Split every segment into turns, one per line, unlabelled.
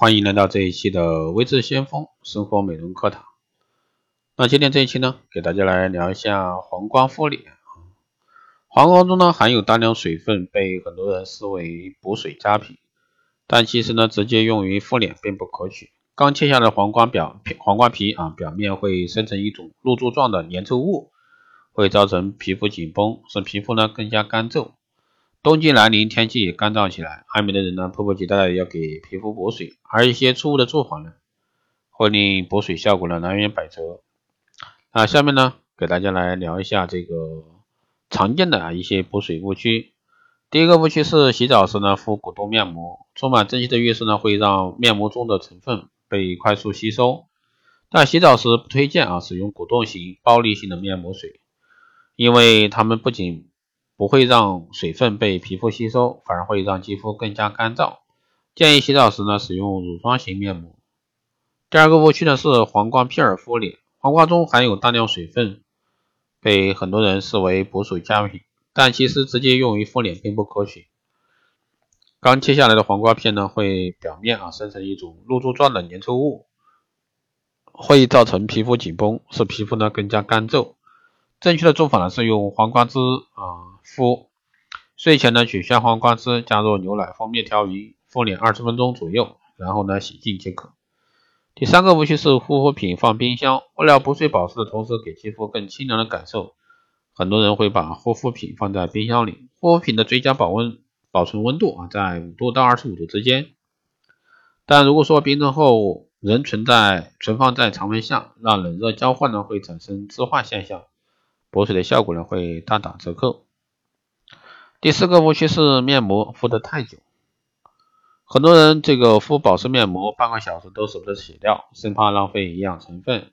欢迎来到这一期的微智先锋生活美容课堂。那今天这一期呢，给大家来聊一下黄瓜敷脸。黄瓜中呢含有大量水分，被很多人视为补水佳品，但其实呢，直接用于敷脸并不可取。刚切下的黄瓜表皮黄瓜皮啊，表面会生成一种露珠状的粘稠物，会造成皮肤紧绷，使皮肤呢更加干皱。冬季来临，天气也干燥起来，爱美的人呢，迫不及待的要给皮肤补水，而一些错误的做法呢，会令补水效果呢南辕北辙。那下面呢，给大家来聊一下这个常见的啊一些补水误区。第一个误区是洗澡时呢敷果冻面膜，充满蒸汽的浴室呢会让面膜中的成分被快速吸收，但洗澡时不推荐啊使用果冻型暴力性的面膜水，因为它们不仅不会让水分被皮肤吸收，反而会让肌肤更加干燥。建议洗澡时呢，使用乳霜型面膜。第二个误区呢是黄瓜片儿敷脸。黄瓜中含有大量水分，被很多人视为补水佳品，但其实直接用于敷脸并不可取。刚切下来的黄瓜片呢，会表面啊生成一种露珠状的粘稠物，会造成皮肤紧绷，使皮肤呢更加干皱。正确的做法呢是用黄瓜汁啊敷，睡前呢取下黄瓜汁，加入牛奶、蜂蜜调匀，敷脸二十分钟左右，然后呢洗净即可。第三个误区是护肤品放冰箱，为了补水保湿的同时给肌肤更清凉的感受，很多人会把护肤品放在冰箱里。护肤品的最佳保温保存温度啊在五度到二十五度之间，但如果说冰镇后仍存在存放在常温下，让冷热交换呢会产生置化现象。补水的效果呢会大打折扣。第四个误区是面膜敷得太久，很多人这个敷保湿面膜半个小时都舍不得洗掉，生怕浪费营养成分。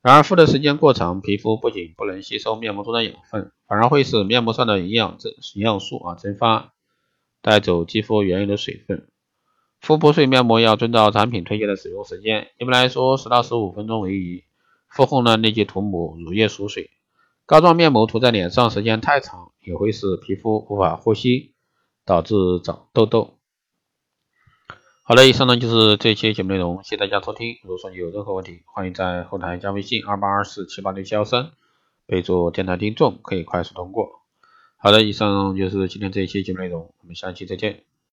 然而敷的时间过长，皮肤不仅不能吸收面膜中的养分，反而会使面膜上的营养增营养素啊蒸发，带走肌肤原有的水分。敷补水面膜要遵照产品推荐的使用时间，一般来说十到十五分钟为宜。敷后呢立即涂抹乳液锁水。膏状面膜涂在脸上时间太长，也会使皮肤无法呼吸，导致长痘痘。好了，以上呢就是这一期节目内容，谢谢大家收听。如果说你有任何问题，欢迎在后台加微信二八二四七八六七幺三，备注电台听众，可以快速通过。好的，以上就是今天这一期节目内容，我们下期再见。